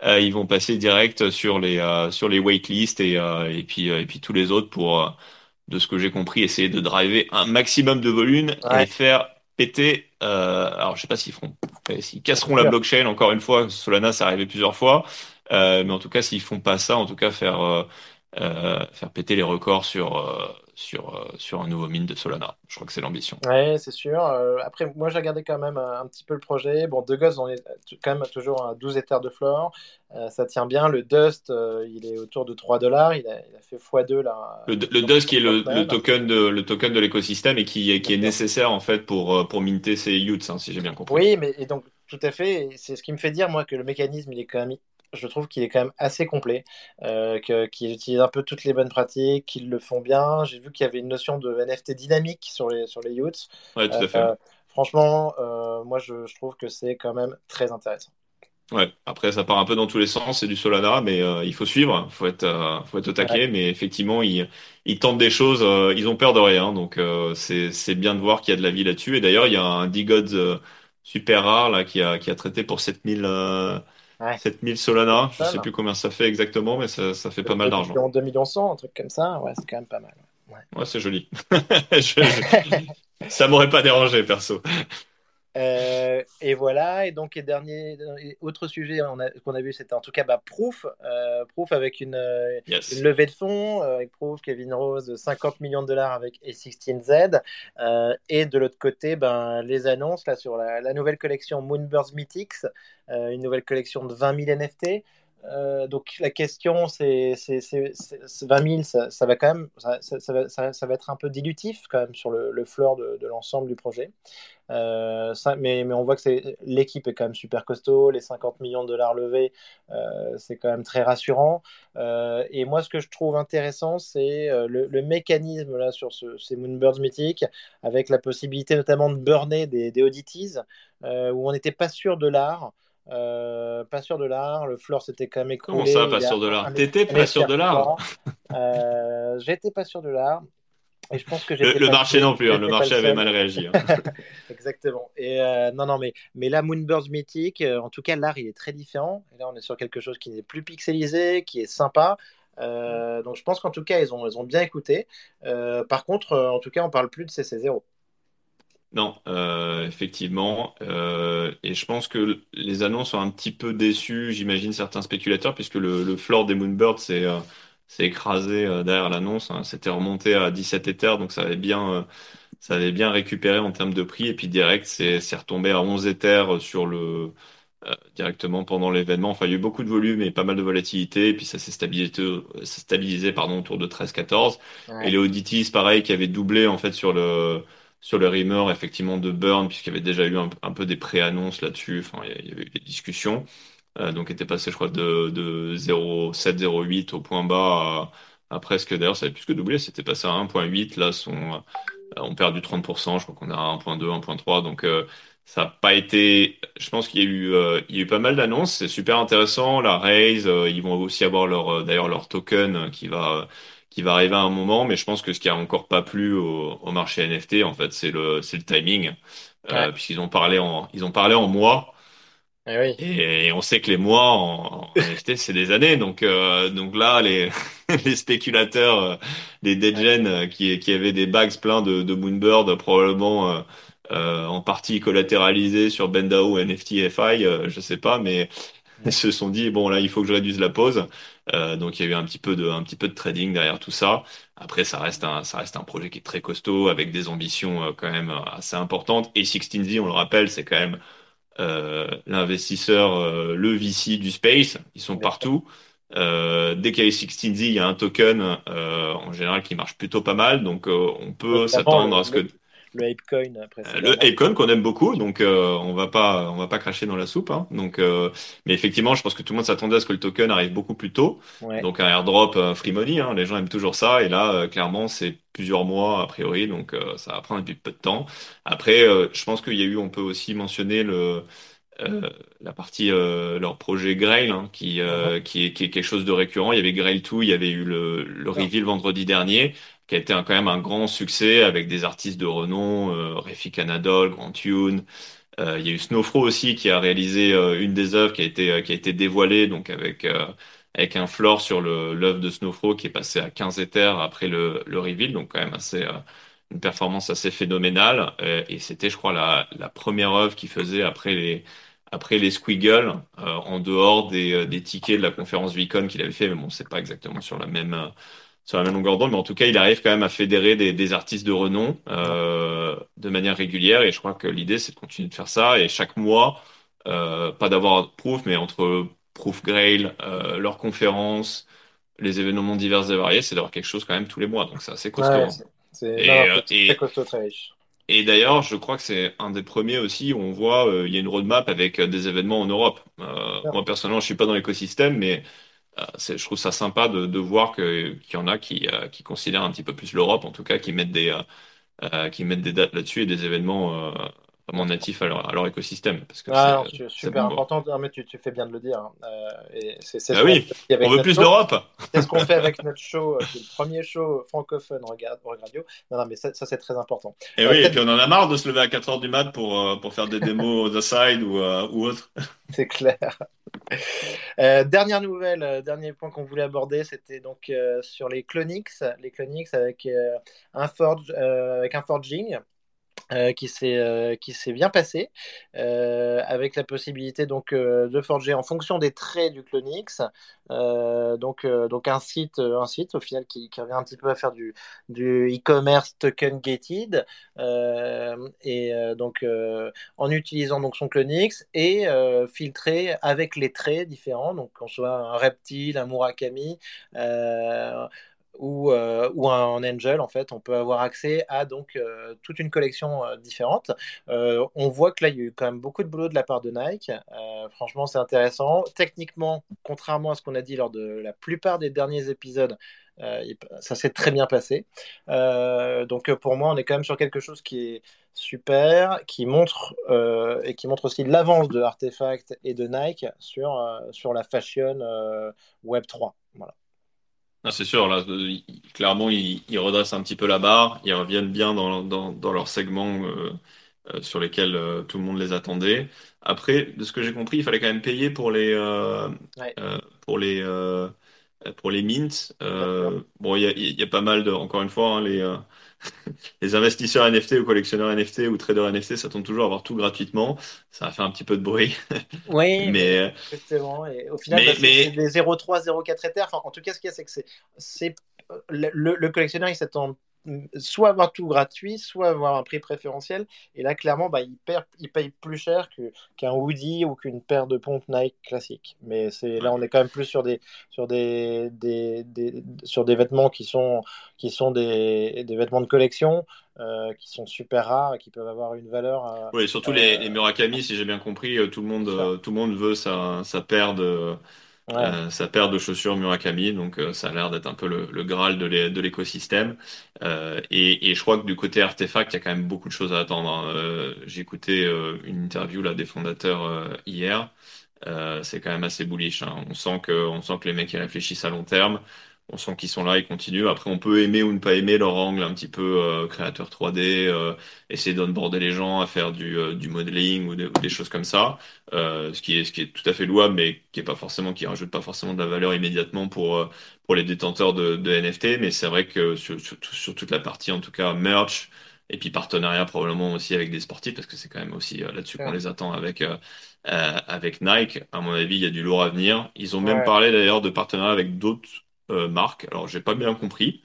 ils vont passer direct sur les sur les waitlists et et puis et puis tous les autres pour de ce que j'ai compris, essayer de driver un maximum de volume et faire péter. Euh, alors, je sais pas s'ils feront, s'ils casseront la blockchain. Encore une fois, Solana, c'est arrivé plusieurs fois, euh, mais en tout cas, s'ils font pas ça, en tout cas, faire euh, euh faire péter les records sur euh, sur euh, sur un nouveau mine de Solana. Je crois que c'est l'ambition. Ouais, c'est sûr. après, moi, j'ai regardé quand même un, petit peu le projet. Bon, De Gods, on est quand même toujours à 12 hectares de flore. ça tient bien. Le Dust, il est autour de 3 dollars. Il a, fait x2 là. Le, Dust qui est le, le, token de le token de l'écosystème et qui, qui est nécessaire en fait pour pour minter ces youths, hein, si j'ai bien compris. Oui, mais et donc tout à fait. C'est ce qui me fait dire moi que le mécanisme il est quand même je trouve qu'il est quand même assez complet, euh, qu'ils utilisent un peu toutes les bonnes pratiques, qu'ils le font bien. J'ai vu qu'il y avait une notion de NFT dynamique sur les, sur les youths. Ouais, tout à fait. Euh, franchement, euh, moi, je, je, trouve que c'est quand même très intéressant. Ouais, après, ça part un peu dans tous les sens, c'est du Solana, mais euh, il faut suivre, il faut être, faut être au taquet, mais effectivement, ils, ils tentent des choses, ils ont peur de rien, donc c'est, c'est bien de voir qu'il y a de la vie là-dessus. Et d'ailleurs, il y a un D-Gods super rare là, qui a, qui a traité pour 7000 Ouais. 7000 Solana, je sais plus combien ça fait exactement, mais ça, ça fait pas mal d'argent. 2 millions 100, un truc comme ça, ouais, c'est quand même pas mal. Ouais, ouais c'est joli. je, je... ça m'aurait pas dérangé, perso. Euh, et voilà, et donc, et dernier, autre sujet qu'on a, vu, c'était en tout cas bah, Proof, euh, Proof avec une, euh, une, levée de fonds, avec Proof, Kevin Rose, 50 millions de dollars avec A16Z, et de l'autre côté, ben, les annonces là, sur la, la nouvelle collection Moonbirds Mythics, une nouvelle collection de 20 000 NFT. Euh, donc la question, c'est 20 000, ça, va quand même, ça, va, être un peu dilutif quand même sur le, le floor de, l'ensemble du projet. Euh, mais, on voit que l'équipe est quand même super costaud, les 50 millions de dollars levés, euh, c'est quand même très rassurant. et moi, ce que je trouve intéressant, c'est le, mécanisme là sur ce, ces Moonbirds mythiques, avec la possibilité notamment de burner des, des où on n'était pas sûr de l'art. Euh, pas sûr de l'art, le floor c'était quand même écoulé. Comment ça, pas sûr de l'art T'étais pas sûr de l'art euh, J'étais pas sûr de l'art. Et je pense que le, le marché non plus, hein, le marché avait mal réagi. Hein. Exactement. Et euh, non, non, mais, mais là, Moonbirds mythique, en tout cas, l'art, il est très différent. Et là, on est sur quelque chose qui n'est plus pixelisé, qui est sympa. donc je pense qu'en tout cas, ils ont, ils ont bien écouté. par contre, en tout cas, on parle plus de CC0. Non, effectivement. et je pense que les annonces ont un petit peu déçu, j'imagine, certains spéculateurs, puisque le, le floor des Moonbirds s'est écrasé derrière l'annonce. Hein. C'était remonté à 17 Ethers, donc ça avait bien ça avait bien récupéré en termes de prix. Et puis direct, c'est retombé à 11 Ethers sur le, euh, directement pendant l'événement. Enfin, il y a eu beaucoup de volume et pas mal de volatilité. Et puis ça s'est stabilisé, stabilisé pardon, autour de 13-14. Et les Audities, pareil, qui avaient doublé en fait sur le sur le rumeur effectivement de Burn, puisqu'il y avait déjà eu un, peu des pré-annonces là-dessus. Enfin, il y avait eu des discussions. Euh, donc était passé, je crois, de, de 0,7-0,8 au point bas à, presque, d'ailleurs, ça avait plus que doublé, c'était passé à 1,8. Là, son, on perd du 30%, je crois qu'on a 1.2, 1.3. Donc euh, ça n'a pas été. Je pense qu'il y a eu, euh, il y a eu pas mal d'annonces. C'est super intéressant. La Raise, euh, ils vont aussi avoir leur, d'ailleurs leur token qui va, qui va arriver à un moment. Mais je pense que ce qui a encore pas plu au, au marché NFT, en fait, c'est le, c'est le timing, puisqu'ils ont parlé en, ils ont parlé en mois. Eh et, on sait que les mois en, NFT, c'est des années. Donc, euh, donc là, les, les spéculateurs, euh, les deadgen euh, qui, qui avaient des bags pleins de, de Moonbird, probablement en partie collatéralisés sur Bendao, NFT, FI, je sais pas, mais ils se sont dit bon là, il faut que je réduise la pause. Donc il y a eu un petit peu de, un petit peu de trading derrière tout ça. Après, ça reste un, ça reste un projet qui est très costaud avec des ambitions quand même assez importantes. Et 16Z, on le rappelle, c'est quand même euh, l'investisseur, euh, le VC du space, ils sont partout. Euh, dès qu'il y a 16Z, il y a un token en général qui marche plutôt pas mal, donc on peut s'attendre à ce que le Apecoin Le Apecoin qu'on aime beaucoup, donc on va pas on va pas cracher dans la soupe. Hein. Donc, mais effectivement, je pense que tout le monde s'attendait à ce que le token arrive beaucoup plus tôt. Donc un airdrop free money, hein, les gens aiment toujours ça. Et là, clairement, c'est plusieurs mois a priori, donc euh, ça va prendre un peu de temps. Après, euh, je pense qu'il y a eu, on peut aussi mentionner le euh, la partie leur projet Grail hein, qui, uh-huh. qui, est, qui est quelque chose de récurrent. Il y avait Grail 2, il y avait eu le, le reveal vendredi dernier qui a été un, quand même un grand succès avec des artistes de renom, euh, Refi Canadol, Grand Tune. il y a eu Snowfro aussi qui a réalisé une des œuvres qui a été qui a été dévoilée donc avec avec un floor sur l'œuvre de Snowflow qui est passé à 15 Ethers après le, le reveal, donc quand même assez, euh, une performance assez phénoménale. Euh, et c'était, je crois, la, la première œuvre qu'il faisait après les, après les Squiggles, euh, en dehors des, des, tickets de la conférence Vicon qu'il avait fait, mais bon, c'est pas exactement sur la même, sur la même longueur d'onde, mais en tout cas, il arrive quand même à fédérer des, des artistes de renom de manière régulière, et je crois que l'idée, c'est de continuer de faire ça, et chaque mois, pas d'avoir proof, mais entre Proof Grail, euh, leurs conférences, les événements divers et variés, c'est d'avoir quelque chose quand même tous les mois. Donc c'est assez costaud. Hein. c'est euh, très costaud, très riche. Et d'ailleurs, je crois que c'est un des premiers aussi où on voit euh, il y a une roadmap avec des événements en Europe. Moi personnellement, je suis pas dans l'écosystème, mais je trouve ça sympa de, voir qu'il y en a qui, qui considèrent un petit peu plus l'Europe, en tout cas, qui mettent des qui mettent des dates là-dessus et des événements vraiment natifs à leur, écosystème. Parce que ah, c'est super important, mais tu, tu, fais bien de le dire. Hein. Euh, et c'est, ah oui, on veut plus d'Europe. C'est ce qu'on fait avec notre show, euh, le premier show francophone regarde, radio. Non, non, mais ça, ça c'est très important. Et euh, oui, et puis on en a marre de se lever à 4h du mat pour, pour faire des démos The Side ou, ou autre. C'est clair. dernière nouvelle, dernier point qu'on voulait aborder, c'était donc sur les Clonix, les Clonix avec un forge, avec un forging. Euh, qui s'est euh, qui s'est bien passé euh, avec la possibilité donc de forger en fonction des traits du Clonix donc donc un site un site au final qui, qui revient un petit peu à faire du du e-commerce token gated et donc en utilisant donc son Clonix et filtrer avec les traits différents donc qu'on soit un reptile un Murakami ou, euh, ou un Angel, en fait, on peut avoir accès à donc euh, toute une collection euh, différente. on voit que là, il y a eu quand même beaucoup de boulot de la part de Nike. franchement, c'est intéressant. Techniquement, contrairement à ce qu'on a dit lors de la plupart des derniers épisodes, ça s'est très bien passé. donc pour moi, on est quand même sur quelque chose qui est super, qui montre et qui montre aussi l'avance de Artefact et de Nike sur, sur la fashion Web 3. Voilà. Ah, c'est sûr, là, clairement, ils, redressent un petit peu la barre, ils reviennent bien dans, dans, leur segment euh, euh, sur lesquels euh, tout le monde les attendait. Après, de ce que j'ai compris, il fallait quand même payer pour les, pour les, pour les mints. bon, il y a, y a, pas mal de, encore une fois, hein, les les investisseurs NFT ou collectionneurs NFT ou traders NFT s'attendent toujours à avoir tout gratuitement. Ça va faire un petit peu de bruit. Oui, mais, justement. Et au final, bah, c'est des 0,3, 0,4 Ether. en tout cas, ce qu'il y a, c'est que c'est le, le, collectionneur, il s'attend soit avoir tout gratuit, soit avoir un prix préférentiel. Et là, clairement, bah, il, perd, il paye plus cher qu'un Woody ou qu'une paire de pompes Nike classique. Mais c'est là, on est quand même plus sur des, sur des, des, sur des vêtements qui sont, qui sont des, des vêtements de collection. Euh, qui sont super rares et qui peuvent avoir une valeur. Euh, oui, surtout les, les, Murakami, si j'ai bien compris, euh, tout le monde, tout le monde veut sa, sa paire de, euh, sa paire de chaussures Murakami, donc euh, ça a l'air d'être un peu le, graal de l'écosystème. Euh, et, je crois que du côté artefact, il y a quand même beaucoup de choses à attendre. Hein. J'ai écouté une interview là, des fondateurs hier. c'est quand même assez bullish. Hein. On, sent que, on sent que les mecs ils réfléchissent à long terme on sent qu'ils sont là, ils continuent. Après, on peut aimer ou ne pas aimer leur angle un petit peu euh, créateur 3D, euh, essayer d'onboarder les gens à faire du, euh, du modeling ou, des choses comme ça, ce qui est ce qui est tout à fait louable, mais qui est pas forcément qui rajoute pas forcément de la valeur immédiatement pour pour les détenteurs de, de NFT. Mais c'est vrai que sur, sur, toute la partie, en tout cas merch. Et puis partenariat probablement aussi avec des sportifs parce que c'est quand même aussi là-dessus qu'on les attend avec avec Nike. À mon avis, il y a du lourd à venir. Ils ont même parlé d'ailleurs de partenariat avec d'autres euh, marque. Alors, j'ai pas bien compris,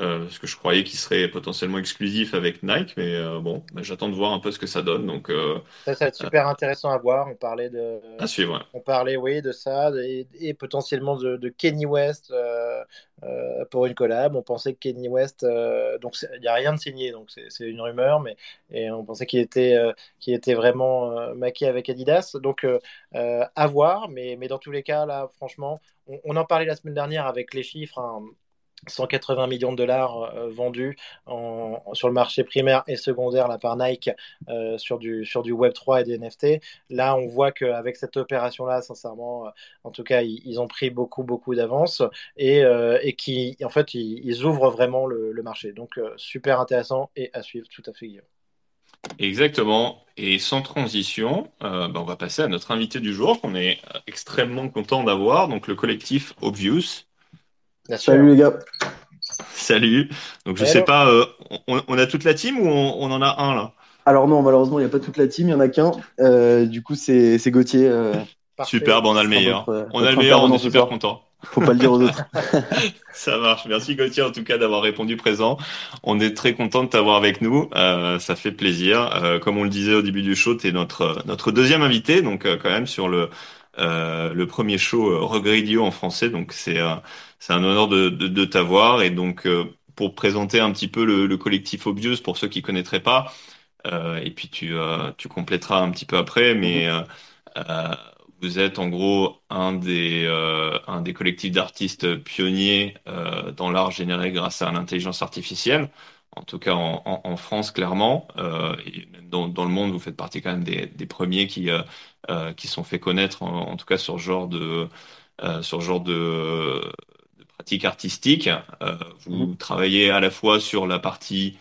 euh, parce que je croyais qu'il serait potentiellement exclusif avec Nike, mais euh, bon, bah, j'attends de voir un peu ce que ça donne. Donc, ça, ça va être super intéressant à voir. On parlait de. À suivre. On parlait, oui, de ça, et, potentiellement de, Kenny West pour une collab. On pensait que Kenny West, donc il n'y a rien de signé, donc c'est une rumeur, mais et on pensait qu'il était, était vraiment maqué avec Adidas. Donc à voir, mais, mais dans tous les cas, là, franchement, on, en parlait la semaine dernière avec les chiffres. 180 hein. millions de dollars euh, vendus sur le marché primaire et secondaire là, par Nike euh, sur, du, sur du Web3 et des NFT. Là, on voit qu'avec cette opération-là, sincèrement, euh, en tout cas, ils, ont pris beaucoup, beaucoup d'avance et, et qui, en fait, ils, ouvrent vraiment le, marché. Donc, super intéressant et à suivre tout à fait, Guillaume. Exactement. Et sans transition, bah, on va passer à notre invité du jour qu'on est extrêmement content d'avoir, donc le collectif Obvious. Salut les gars. Salut. Donc je sais pas, euh, on, a toute la team ou on, en a un là? Alors non, malheureusement il n'y a pas toute la team, il y en a qu'un. du coup c'est Gauthier. Super, on a le meilleur. on a le meilleur, on est super content. Faut pas le dire aux autres. ça marche. Merci Gauthier en tout cas d'avoir répondu présent. On est très content de t'avoir avec nous. Euh, ça fait plaisir. Euh, comme on le disait au début du show, tu es notre notre deuxième invité, donc euh, quand même sur le euh, le premier show Regredio en français. Donc c'est c'est un honneur de, de, de t'avoir et donc pour présenter un petit peu le, le collectif Obvious pour ceux qui connaîtraient pas. et puis tu tu compléteras un petit peu après, mais mm-hmm. Vous êtes en gros un des, euh, un des collectifs d'artistes pionniers euh, dans l'art généré grâce à l'intelligence artificielle, en tout cas en, en, France clairement, euh, et même dans, dans, le monde, vous faites partie quand même des, des premiers qui, euh, euh, qui sont fait connaître, en, tout cas sur ce genre de, sur genre de, pratiques artistiques. vous mmh. travaillez à la fois sur la partie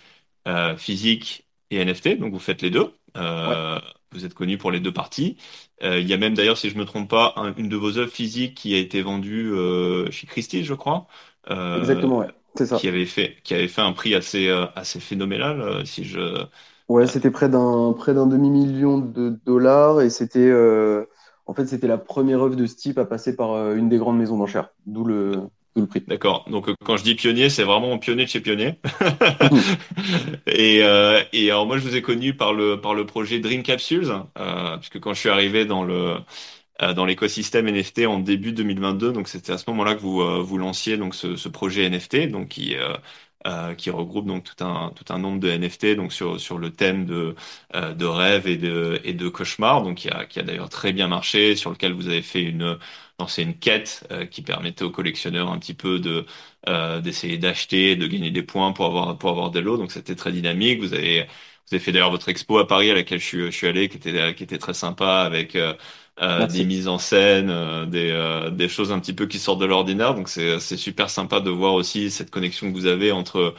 physique et NFT, donc vous faites les deux. Ouais. Vous êtes connu pour les deux parties. Euh, il y a même d'ailleurs, si je me trompe pas, une de vos œuvres physiques qui a été vendue euh, chez Christie, je crois. Euh, Exactement, ouais. C'est ça. Qui avait fait, qui avait fait un prix assez, assez phénoménal, si je. Ouais, c'était près d'un, près d'un demi million de dollars et c'était, en fait, c'était la première œuvre de ce type à passer par une des grandes maisons d'enchères. D'où le, D'accord. Donc euh, quand je dis pionnier, c'est vraiment pionnier de chez pionnier. et, euh, et alors moi je vous ai connu par le par le projet Dream Capsules, euh, puisque quand je suis arrivé dans le euh, dans l'écosystème NFT en début 2022, donc c'était à ce moment-là que vous vous lanciez donc ce, ce projet NFT, donc qui euh, qui regroupe donc tout un tout un nombre de NFT donc sur sur le thème de euh, de rêve et de et de cauchemar donc qui a qui a d'ailleurs très bien marché sur lequel vous avez fait une lancé une quête euh, qui permettait aux collectionneurs un petit peu de d'essayer d'acheter de gagner des points pour avoir pour avoir des lots donc c'était très dynamique. Vous avez vous avez fait d'ailleurs votre expo à Paris à laquelle je suis, je suis allé, qui était, qui était très sympa avec euh, des mises en scène, euh, des, euh, des choses un petit peu qui sortent de l'ordinaire. Donc c'est super sympa de voir aussi cette connexion que vous avez entre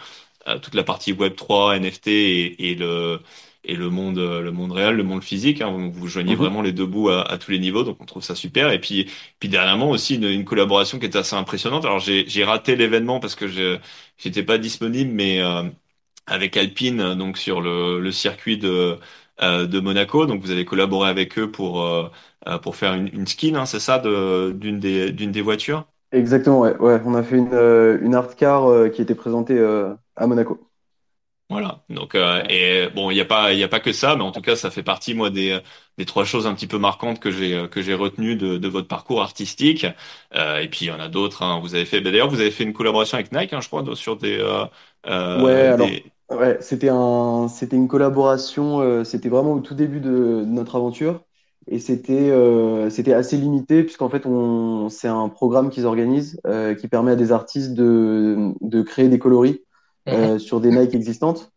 toute la partie Web 3, NFT et, et le et le monde, le monde réel, le monde physique. Hein. Vous joignez Mhm. vraiment les deux bouts à, à tous les niveaux, donc on trouve ça super. Et puis, puis dernièrement aussi une, une collaboration qui est assez impressionnante. Alors j'ai j'ai raté l'événement parce que je j'étais pas disponible, mais euh, avec Alpine, euh, donc sur le, le circuit de euh, de Monaco. Donc vous avez collaboré avec eux pour euh, euh, pour faire une, une skin, hein, c'est ça, de d'une des d'une des voitures? Exactement, ouais. Ouais, on a fait une, euh, une art car euh, qui était présentée euh, à Monaco. Voilà. Donc euh, et bon, il y a pas il y a pas que ça, mais en tout cas ça fait partie moi des des trois choses un petit peu marquantes que j'ai que j'ai retenues de de votre parcours artistique. Euh, et puis il y en a d'autres. hein. Vous avez fait bah, d'ailleurs vous avez fait une collaboration avec Nike, hein, je crois, sur des euh, Ouais, alors, des ouais, c'était un, c'était une collaboration, c'était vraiment au tout début de, de notre aventure et c'était c'était assez limité puisqu'en fait, on, c'est un programme qu'ils organisent qui permet à des artistes de, de créer des coloris Euh, sur des Nike existantes.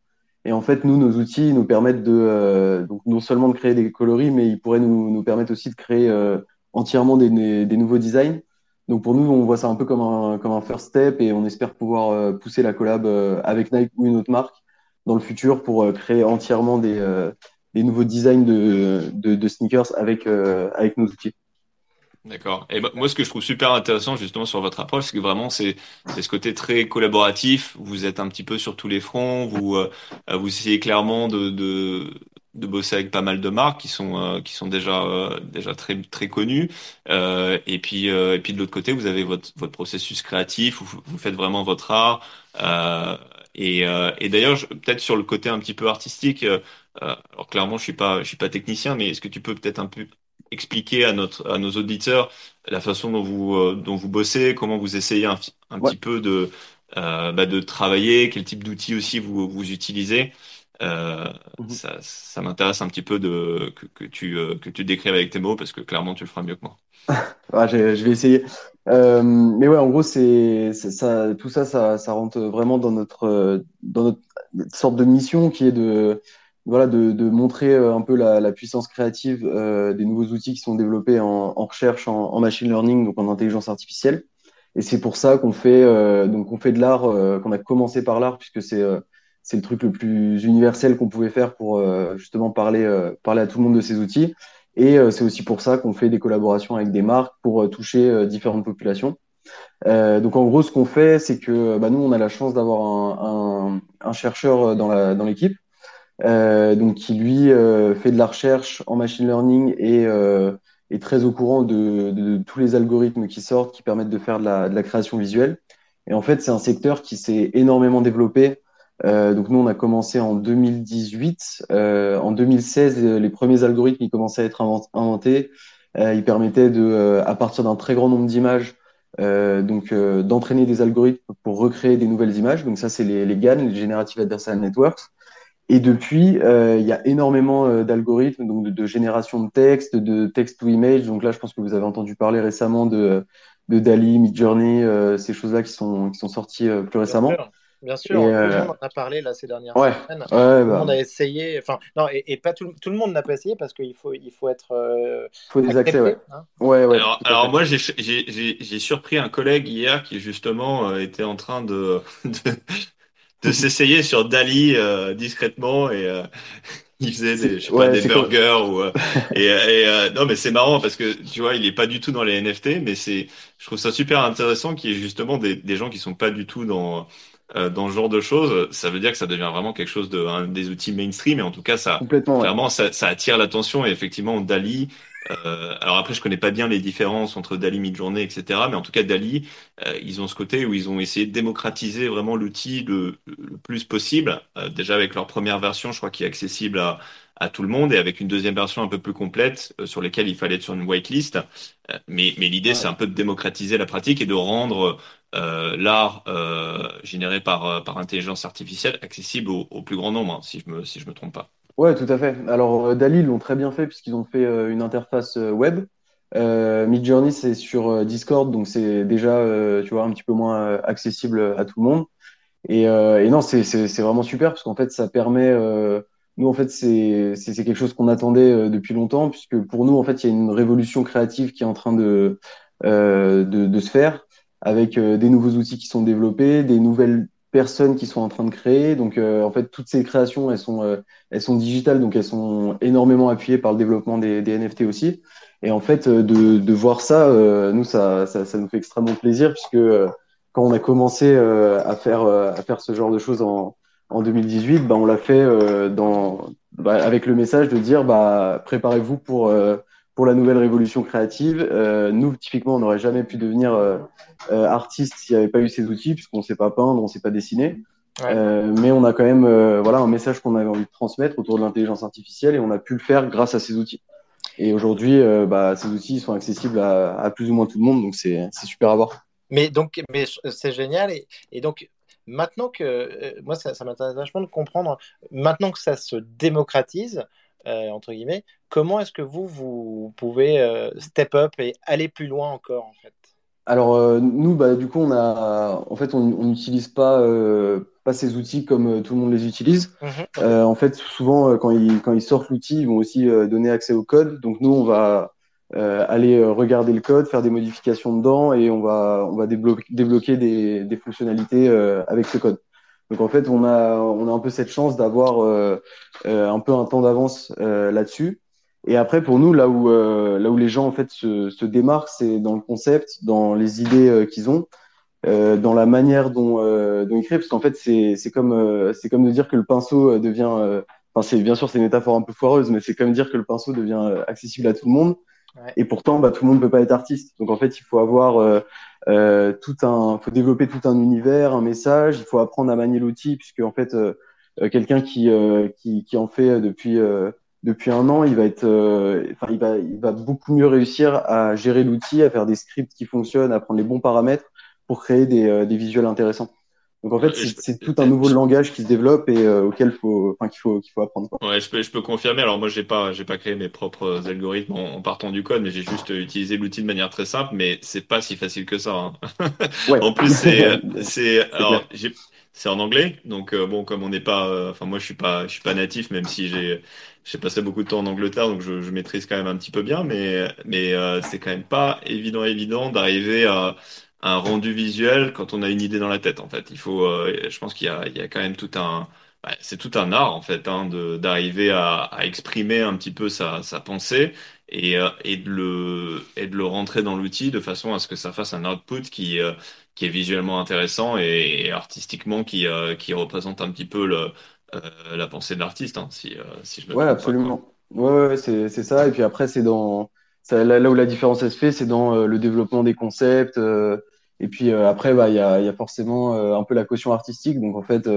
Et en fait, nous, nos outils nous permettent de, euh, donc non seulement de créer des coloris, mais ils pourraient nous, nous permettre aussi de créer euh, entièrement des, des, des nouveaux designs. Donc pour nous, on voit ça un peu comme un, comme un first step et on espère pouvoir euh, pousser la collab euh, avec Nike ou une autre marque dans le futur pour euh, créer entièrement des, euh, des nouveaux designs de, de, de sneakers avec, euh, avec nos outils. D'accord. Et ben, moi, ce que je trouve super intéressant justement sur votre approche, c'est que vraiment c'est ce côté très collaboratif. Vous êtes un petit peu sur tous les fronts. Vous euh, euh, vous essayez clairement de de de bosser avec pas mal de marques qui sont euh, qui sont déjà déjà très très connues. Et puis et puis de l'autre côté, vous avez votre votre processus créatif. Où vous, faites vraiment votre art. Et et d'ailleurs, peut-être sur le côté un petit peu artistique. alors clairement, je suis pas je suis pas technicien, mais est-ce que tu peux peut-être un peu expliquer à notre, à nos auditeurs la façon dont vous, euh, dont vous bossez, comment vous essayez un, fi- un Ouais. petit peu de, euh, bah, de travailler, quel type d'outils aussi vous, vous utilisez. Euh, Mhm. ça, ça m'intéresse un petit peu de, que, que tu, que tu décrives avec tes mots parce que clairement tu le feras mieux que moi. Ah, je, je vais essayer. Mais ouais, en gros, c'est, ça, tout ça, ça, ça rentre vraiment dans notre, dans notre sorte de mission qui est de, voilà, de, de montrer euh, un peu la, la puissance créative euh, des nouveaux outils qui sont développés en, en recherche, en, en machine learning, donc en intelligence artificielle. Et c'est pour ça qu'on fait, euh, donc on fait de l'art, euh, qu'on a commencé par l'art, puisque c'est, euh, c'est le truc le plus universel qu'on pouvait faire pour euh, justement parler, parler à tout le monde de ces outils. Et c'est aussi pour ça qu'on fait des collaborations avec des marques pour toucher différentes populations. Euh, donc en gros, ce qu'on fait, c'est que bah, nous, on a la chance d'avoir un, un, un chercheur dans l'équipe, donc qui lui euh, fait de la recherche en machine learning et euh, est très au courant de, de, tous les algorithmes qui sortent, qui permettent de faire de la, de la création visuelle. Et en fait, c'est un secteur qui s'est énormément développé. Euh, donc nous, on a commencé en 2018. Euh, en 2016, euh, les premiers algorithmes ils commençaient à être invent- inventés. Euh, ils permettaient de, euh, à partir d'un très grand nombre d'images, euh, donc euh, d'entraîner des algorithmes pour recréer des nouvelles images. Donc ça, c'est les, les GAN, les Generative Adversarial Networks. Et depuis, euh, il y a énormément euh, d'algorithmes, donc de, de génération de texte, de text to image. Donc là, je pense que vous avez entendu parler récemment de, de DALI, Midjourney, euh, ces choses-là qui sont, qui sont sorties euh, plus Bien récemment. sûr, bien sûr. Tout le euh, monde en a parlé là ces dernières ouais, semaines. ouais, Tout le monde bah, a essayé. Enfin, non, et, et pas tout, tout le monde n'a pas essayé parce qu'il faut, il faut être euh, faut des accès, ouais. hein. Ouais, ouais, Alors, moi, j'ai j'ai j'ai j'ai surpris un collègue hier qui justement euh, était en train de de, de s'essayer sur Dali euh, discrètement et euh, il faisait des, je sais pas, des burgers ou euh, et, et euh, non mais c'est marrant parce que tu vois, il est pas du tout dans les NFT, mais c'est, je trouve ça super intéressant qu'il y ait justement des des gens qui sont pas du tout dans euh, dans ce genre de choses. Ça veut dire que ça devient vraiment quelque chose de un des outils mainstream et en tout cas ça complètement, ouais. clairement ça ça attire l'attention et effectivement Dali. Euh, alors après, je connais pas bien les différences entre Dali, Midjourney, etc. Mais en tout cas, Dali, euh, ils ont ce côté où ils ont essayé de démocratiser vraiment l'outil le, le plus possible. Euh, déjà avec leur première version, je crois qui est accessible à, à tout le monde, et avec une deuxième version un peu plus complète sur lesquelles il fallait être sur une whitelist. Mais mais l'idée, c'est un peu de démocratiser la pratique et de rendre l'art généré par par intelligence artificielle accessible au, au plus grand nombre, hein, si je me si je me trompe pas. Ouais, tout à fait. Alors, euh, Dali, l'ont très bien fait puisqu'ils ont fait euh, une interface euh, web. Euh, Midjourney, c'est sur Discord, donc c'est déjà, tu vois, un petit peu moins accessible à tout le monde. Et, et non, c'est vraiment super parce qu'en fait, ça permet. nous, en fait, c'est quelque chose qu'on attendait depuis longtemps puisque pour nous, en fait, il y a une révolution créative qui est en train de de, de se faire avec des nouveaux outils qui sont développés, des nouvelles personnes qui sont en train de créer. Donc, en fait, toutes ces créations, elles sont, elles sont digitales, donc elles sont énormément appuyées par le développement des, des NFT aussi. Et en fait, de, de voir ça, nous, ça, ça, ça, nous fait extrêmement plaisir puisque quand on a commencé à faire à faire ce genre de choses en, en 2018, bah, on l'a fait dans bah, avec le message de dire bah préparez-vous pour pour la nouvelle révolution créative. Euh, nous, typiquement, on n'aurait jamais pu devenir euh, euh, artiste s'il n'y avait pas eu ces outils, puisqu'on ne sait pas peindre, on ne sait pas dessiner. mais on a quand même voilà, un message qu'on avait envie de transmettre autour de l'intelligence artificielle et on a pu le faire grâce à ces outils. Et aujourd'hui, bah, ces outils sont accessibles à, plus ou moins tout le monde, donc c'est super à voir. Mais donc, mais c'est génial. Et, et, donc, maintenant que moi, ça, ça m'intéresse vachement de comprendre, maintenant que ça se démocratise, euh, entre guillemets. Comment est-ce que vous, vous pouvez euh, step up et aller plus loin encore en fait? Alors euh, nous, bah, du coup, on a, en fait, on n'utilise pas pas ces outils comme tout le monde les utilise. Mhm. en fait, souvent, quand ils, quand ils sortent l'outil, ils vont aussi donner accès au code. Donc nous, on va aller regarder le code, faire des modifications dedans et on va, on va débloquer, débloquer des, des fonctionnalités avec ce code. Donc en fait, on a, on a un peu cette chance d'avoir euh, euh, un peu un temps d'avance euh, là-dessus. Et après, pour nous, là où, là où les gens en fait se, se démarquent, c'est dans le concept, dans les idées qu'ils ont, dans la manière dont, dont ils créent, parce qu'en fait, c'est comme, c'est comme de dire que le pinceau devient, enfin, c'est bien sûr, c'est une métaphore un peu foireuse, mais c'est comme dire que le pinceau devient accessible à tout le monde. Et pourtant, bah, tout le monde ne peut pas être artiste. Donc en fait, il faut avoir euh, euh, tout un, faut développer tout un univers, un message. Il faut apprendre à manier l'outil, puisque en fait, euh, euh quelqu'un qui, euh, qui, qui en fait depuis depuis un an, il va être, enfin, il va, il va beaucoup mieux réussir à gérer l'outil, à faire des scripts qui fonctionnent, à prendre les bons paramètres pour créer des, des visuels intéressants. Donc en fait, c'est tout un nouveau langage qui se développe et euh, auquel faut, enfin, qu'il faut, qu'il faut apprendre. Quoi. Ouais, je peux, je peux confirmer. Alors moi, j'ai pas, j'ai pas créé mes propres algorithmes en, partant du code, mais j'ai juste utilisé l'outil de manière très simple. Mais c'est pas si facile que ça. Hein. Ouais. en plus, c'est, c'est, alors, j'ai, c'est en anglais. Donc euh, bon, comme on n'est pas, euh, enfin moi, je suis pas, je suis pas natif, même si j'ai, j'ai passé beaucoup de temps en Angleterre, donc je, je maîtrise quand même un petit peu bien. Mais, mais c'est quand même pas évident, évident d'arriver à un rendu visuel quand on a une idée dans la tête en fait. Il faut, euh, je pense qu'il y a, il y a quand même tout un, c'est tout un art en fait hein, d'arriver à, à, exprimer un petit peu sa, sa pensée et, euh, et de le et de le rentrer dans l'outil de façon à ce que ça fasse un output qui euh, qui est visuellement intéressant et, artistiquement qui qui représente un petit peu le la pensée de l'artiste hein, si si je me ouais absolument. Ouais, ouais c'est c'est ça. Et puis après c'est dans là, où la différence elle se fait, c'est dans euh, le développement des concepts. Euh, et puis euh, après, bah, il y a, y a forcément un peu la caution artistique. Donc en fait,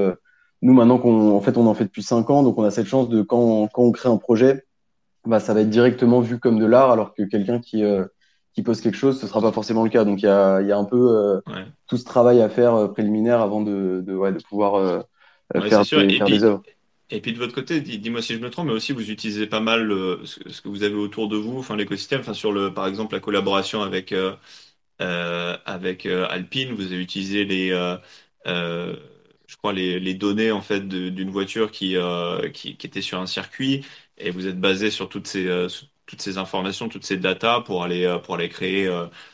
nous maintenant qu'on en fait on en fait depuis cinq ans, donc on a cette chance de quand on, quand on crée un projet, bah, ça va être directement vu comme de l'art, alors que quelqu'un qui qui pose quelque chose, ce sera pas forcément le cas. Donc il y a, y a un peu tout ce travail à faire préliminaire avant de, de, ouais, de pouvoir faire, des, faire des œuvres. Et puis de votre côté, dis-moi si je me trompe, mais aussi vous utilisez pas mal euh, ce que vous avez autour de vous, enfin l'écosystème, enfin sur le, par exemple la collaboration avec euh, euh, avec Alpine, vous avez utilisé les, je crois les, les données en fait d'une voiture qui, qui, qui était sur un circuit. Et vous êtes basé sur toutes ces toutes ces informations, toutes ces datas pour aller pour aller créer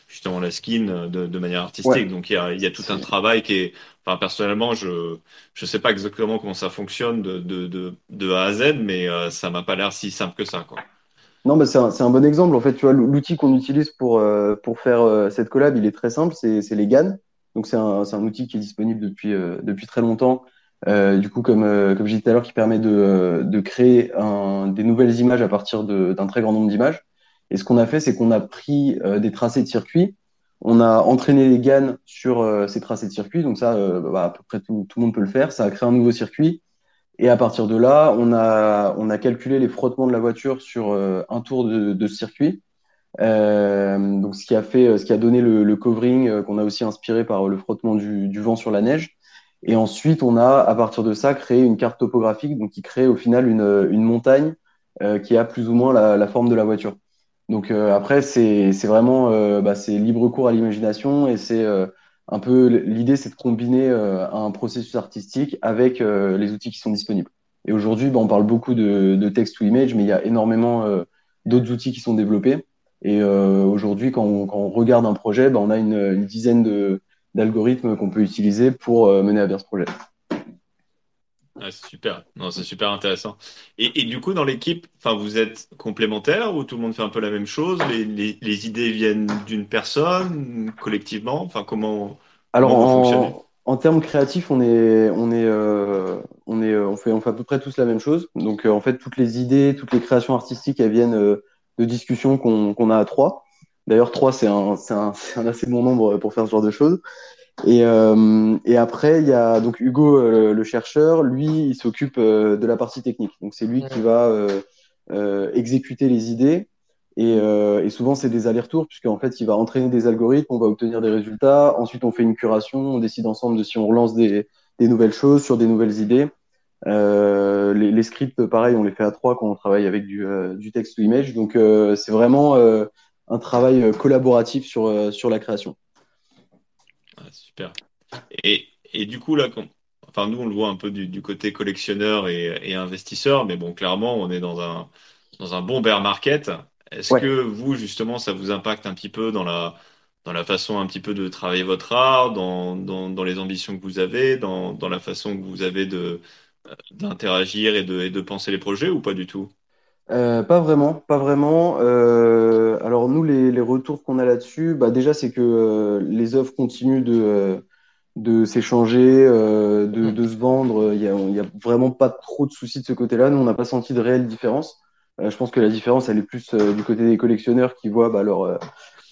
justement la skin de, de manière artistique. Donc il y a, il y a tout un travail qui est Personnellement, je je sais pas exactement comment ça fonctionne de, de, A à Z, mais euh, ça m'a pas l'air si simple que ça, quoi. Non, c'est un, bon exemple. En fait, tu vois, l'outil qu'on utilise pour, euh, faire euh, cette collab, il est très simple. C'est les GAN. Donc, c'est un, outil qui est disponible depuis, depuis très longtemps. du coup, comme, comme j'ai dit tout à l'heure, qui permet de, créer des nouvelles images à partir d'un très grand nombre d'images. Et ce qu'on a fait, c'est qu'on a pris des tracés de circuits on a entraîné les GAN sur euh, ces tracés de circuit, donc ça, euh, bah, à peu près tout, le monde peut le faire. Ça a créé un nouveau circuit. Et à partir de là, on a, on a calculé les frottements de la voiture sur euh, un tour de, circuit. donc, ce qui a fait, ce qui a donné le, covering qu'on a aussi inspiré par le frottement du, vent sur la neige. Et ensuite, on a, à partir de ça, créé une carte topographique, donc qui crée au final une, une montagne qui a plus ou moins la forme de la voiture. Donc euh, après, c'est vraiment euh, bah, libre cours à l'imagination et c'est euh, un peu l'idée, c'est de combiner un processus artistique avec les outils qui sont disponibles. Et aujourd'hui, bah, on parle beaucoup de, de text to image, mais il y a énormément d'autres outils qui sont développés. Et aujourd'hui, quand quand on regarde un projet, bah, on a une, une dizaine d'algorithmes qu'on peut utiliser pour mener à bien ce projet. C'est super, non, c'est super intéressant. Et, du coup, dans l'équipe, enfin, vous êtes complémentaires ou tout le monde fait un peu la même chose? Les, les, idées viennent d'une personne, collectivement? Enfin, comment, Alors, en, en, termes créatifs, on est, on est, on est, on fait, on fait à peu près tous la même chose. Donc, en fait, toutes les idées, toutes les créations artistiques, elles viennent de discussions qu'on a à trois. D'ailleurs, trois, c'est un, un, un, assez bon nombre pour faire ce genre de choses. Et, euh, et après, il y a donc Hugo, euh, le chercheur, lui, il s'occupe euh, de la partie technique. Donc, c'est lui qui va euh, euh, exécuter les idées. Et, et souvent, c'est des allers-retours, puisqu'en fait, il va entraîner des algorithmes, on va obtenir des résultats. Ensuite, on fait une curation, on décide ensemble de si on relance des, des nouvelles choses sur des nouvelles idées. Euh, les, les, scripts, pareil, on les fait à trois quand on travaille avec du, du texte ou image. Donc, c'est vraiment un travail euh, collaboratif sur, euh, sur la création. Super. Et, et, du coup, là, enfin, nous, on le voit un peu du, du côté collectionneur et, et, investisseur, mais bon, clairement, on est dans un, dans un bon bear market. Est-ce que vous, justement, ça vous impacte un petit peu dans la, dans la façon un petit peu de travailler votre art, dans, dans, dans les ambitions que vous avez, dans, dans la façon que vous avez de d'interagir et de, et de penser les projets ou pas du tout? Euh, pas vraiment, pas vraiment. Euh, alors nous, les, les retours qu'on a là-dessus, bah déjà c'est que euh, les œuvres continuent de, euh, de s'échanger, de, mm. de, se vendre. Il y a, a vraiment pas trop de soucis de ce côté-là. Nous, on n'a pas senti de réelle différence. je pense que la différence, elle est plus du côté des collectionneurs qui voient bah, leur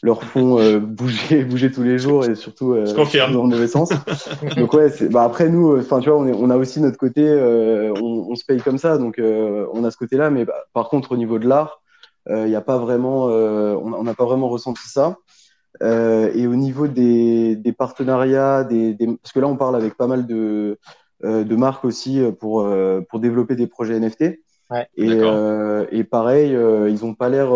leur font euh, bouger, bouger tous les jours et surtout euh, dans le mauvais sens. donc ouais, bah après nous, euh, enfin tu vois, on, est, on a aussi notre côté, euh, on, on, se paye comme ça, donc on a ce côté-là. Mais bah, par contre, au niveau de l'art, il n'y a pas vraiment, on n'a pas vraiment ressenti ça. et au niveau des, des partenariats, des, des, parce que là on parle avec pas mal de, de marques aussi pour pour développer des projets NFT. Ouais, et, et pareil, ils n'ont pas l'air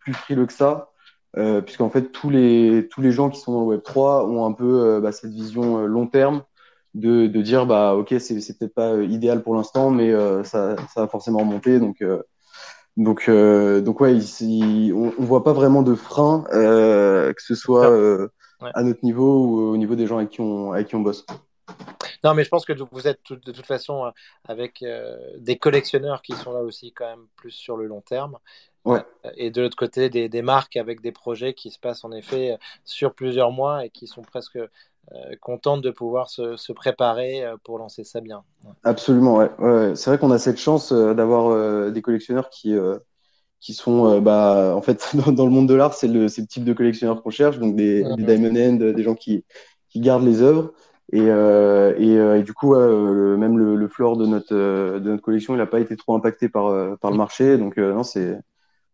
plus frileux que ça. Euh, puisqu'en fait tous les tous les gens qui sont dans le Web 3 ont un peu euh, bah, cette vision euh, long terme de, de dire bah ok c'est c'est peut-être pas idéal pour l'instant mais ça ça va forcément remonter donc donc donc ouais ici on, on voit pas vraiment de frein que ce soit à notre niveau ou au niveau des gens avec qui on avec qui on bosse. Non, mais je pense que vous êtes de toute façon avec des collectionneurs qui sont là aussi quand même plus sur le long terme. Ouais. Et de l'autre côté, des, des, marques avec des projets qui se passent en effet sur plusieurs mois et qui sont presque euh, contentes de pouvoir se, se, préparer euh, pour lancer ça bien. Ouais. Absolument, ouais. ouais. C'est vrai qu'on a cette chance euh, d'avoir euh, des collectionneurs qui, euh, qui sont, bah, en fait, dans, dans, le monde de l'art, c'est le, le, type de collectionneurs qu'on cherche, donc des, des diamond end, des gens qui, qui gardent les œuvres. Et, euh, et, et, du coup, euh, même le, le floor de notre, de notre collection, il n'a pas été trop impacté par, par le marché. Donc, non, c'est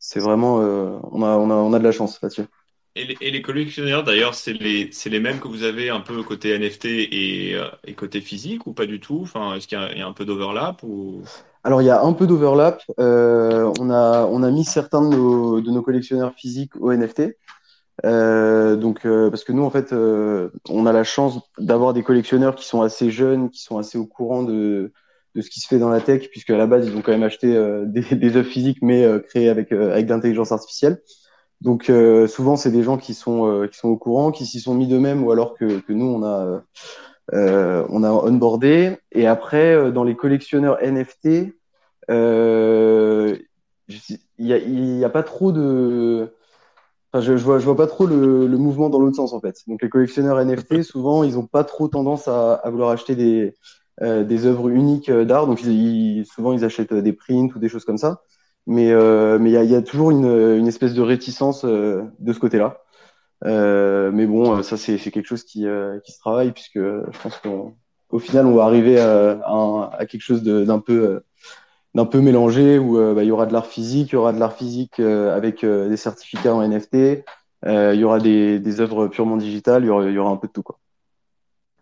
c'est vraiment, euh, on, a, on, a, on a de la chance là-dessus. Et les, et les, collectionneurs, d'ailleurs, c'est les, les mêmes que vous avez un peu côté NFT et, euh, et côté physique ou pas du tout? Enfin, Est-ce qu'il y, y, a un peu d'overlap ou... Alors, il y a un peu d'overlap. Euh, on, a, on a mis certains de nos, de nos collectionneurs physiques au NFT. Euh, donc, euh, parce que nous, en fait, euh, on a la chance d'avoir des collectionneurs qui sont assez jeunes, qui sont assez au courant de, de ce qui se fait dans la tech, puisque à la base, ils ont quand même acheté euh, des, des œuvres physiques, mais euh, créées avec, avec de l'intelligence artificielle. Donc souvent, c'est des gens qui sont, qui sont au courant, qui s'y sont mis d'eux-mêmes, ou alors que, que nous, on a, on a onboardé. Et après, dans les collectionneurs NFT, il n'y a, y a pas trop de... Enfin, je, je, vois, je vois pas trop le, le mouvement dans l'autre sens, en fait. Donc les collectionneurs NFT, souvent, ils ont pas trop tendance à, à vouloir acheter des euh, des œuvres uniques euh, d'art. Donc, ils, souvent, ils achètent euh, des prints ou des choses comme ça. Mais euh, mais il y a, y a, toujours une, une espèce de réticence de ce côté-là. mais bon, ça, c'est quelque chose qui, qui se travaille puisque je pense qu'au final, on va arriver à, à, à quelque chose d'un peu d'un peu mélangé où bah, il y aura de l'art physique, il y aura de l'art physique avec des certificats en NFT, il y aura des, des œuvres purement digitales, il y aura, il y aura un peu de tout quoi.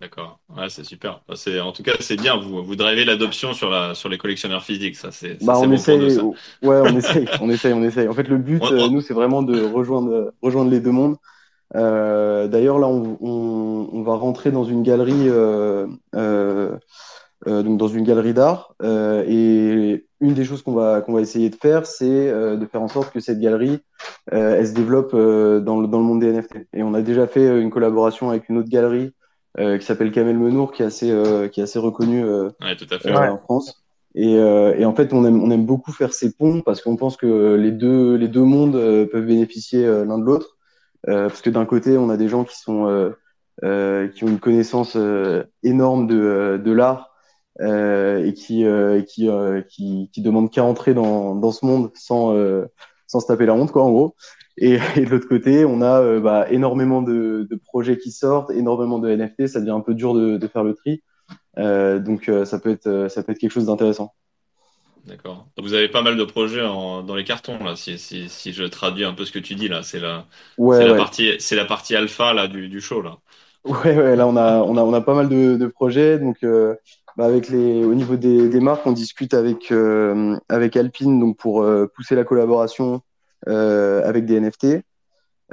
D'accord, ouais, c'est super. C'est en tout cas c'est bien. Vous vous drivez l'adoption sur la sur les collectionneurs physiques, ça c'est. Bah on bon essaye, ouais, on essaye, on essaye, on essaye. En fait, le but, on, on... nous, c'est vraiment de rejoindre rejoindre les deux mondes. Euh, D'ailleurs, là, on, on, on, va rentrer dans une galerie euh, euh, donc dans une galerie d'art. et une des choses qu'on va, qu'on va essayer de faire, c'est de faire en sorte que cette galerie, elle se développe dans, le, dans le monde des NFT. Et on a déjà fait une collaboration avec une autre galerie qui s'appelle Kamel Menour, qui est assez, qui est assez reconnue en France. Et, et, en fait, on aime, on aime beaucoup faire ces ponts parce qu'on pense que les deux, les deux mondes peuvent bénéficier l'un de l'autre. parce que d'un côté, on a des gens qui sont euh, qui ont une connaissance euh, énorme de, euh, de l'art et qui, qui, qui, qui demandent qu'à entrer dans, dans ce monde sans, sans se taper la honte, quoi, en gros. Et, et de l'autre côté, on a bah, énormément de, de, projets qui sortent, énormément de NFT. Ça devient un peu dur de, de faire le tri. Euh, donc ça peut être ça peut être quelque chose d'intéressant. D'accord. Vous avez pas mal de projets en, dans les cartons là. Si, si, si, je traduis un peu ce que tu dis là, c'est la, ouais, la partie, c'est la partie alpha là du, du show là. Ouais, ouais, là on a, on a, on a pas mal de, de projets. Donc, euh, bah, avec les, au niveau des, des marques, on discute avec, euh, avec Alpine donc pour euh, pousser la collaboration euh, avec des NFT.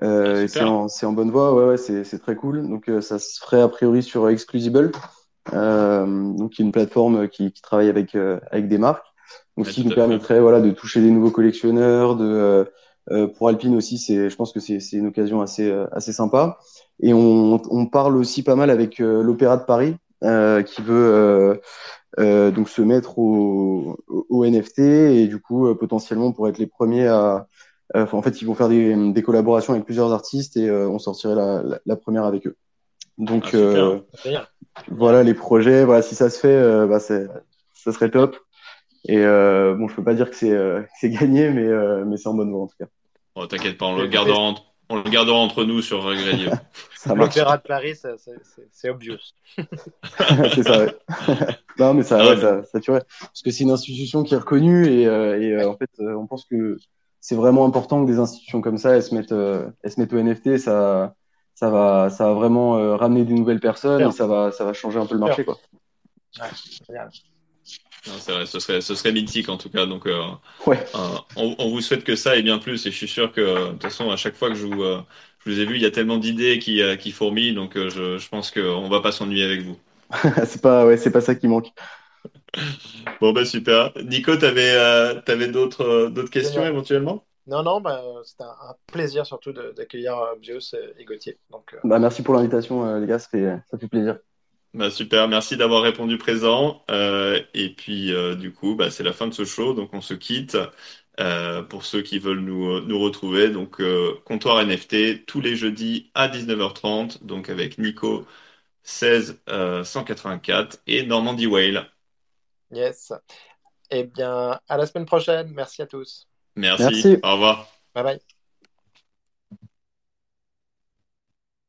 Euh, Ah, c'est super. en, c'est en bonne voie, ouais, ouais, c'est, c'est très cool. Donc, euh, ça se ferait a priori sur Exclusible, euh, donc qui est une plateforme qui, qui travaille avec, euh, avec des marques. Donc, ce qui nous fait. permettrait, voilà, de toucher des nouveaux collectionneurs, de, euh, euh, pour Alpine aussi, c'est, je pense que c'est, c'est une occasion assez, euh, assez sympa. Et on, on parle aussi pas mal avec euh, l'Opéra de Paris, euh, qui veut euh, euh, donc se mettre au, NFT et du coup euh, potentiellement pour être les premiers à. euh, en fait, ils vont faire des, des collaborations avec plusieurs artistes et euh, on sortirait la, la, la première avec eux. Donc Ah, euh, voilà les projets. Voilà, si ça se fait, euh, bah, ça serait top. Et euh, bon, je peux pas dire que c'est euh, gagné, mais euh, mais c'est en bonne voie en tout cas. Oh, t'inquiète pas, on le gardera entre, on le gardera entre nous sur Regradio. Ça marche. L'Opéra de Paris, ça- ça- c'est obvious. c'est ça, ouais. non, mais ça, Ah, ouais, mais- ça, ça tuerait. Parce que c'est une institution qui est reconnue et, euh, et euh, en fait, euh, on pense que c'est vraiment important que des institutions comme ça, elles se mettent, euh, elles se mettent au NFT. Ça, ça va, ça va vraiment euh, ramener des nouvelles personnes Super. et ça va, ça va changer un peu le marché, quoi. Génial. Non, vrai, ce serait, ce serait mythique en tout cas. Donc, euh, Ouais. euh, on, on vous souhaite que ça et bien plus. Et je suis sûr que, de toute façon, à chaque fois que je vous, euh, je vous ai vu, il y a tellement d'idées qui, euh, qui fourmillent. Donc, euh, je, je pense qu'on va pas s'ennuyer avec vous. c'est pas, ouais, c'est pas ça qui manque. Bon, bah super. Nico, t'avais, euh, t'avais d'autres, euh, d'autres questions éventuellement? Non, non, bah, c'était un, un plaisir surtout de- d'accueillir euh, Bios et Gauthier. Donc, euh, Bah, merci pour l'invitation, euh, les gars. Ça fait, ça fait plaisir. Bah super, merci d'avoir répondu présent. Euh, et puis euh, du coup, bah, c'est la fin de ce show, donc on se quitte. Euh, pour ceux qui veulent nous, nous retrouver, donc euh, comptoir NFT tous les jeudis à 19h30, donc avec Nico 16 euh, 184 et Normandie Whale. yes. Eh bien, à la semaine prochaine. Merci à tous. Merci, Merci. au revoir. Bye bye.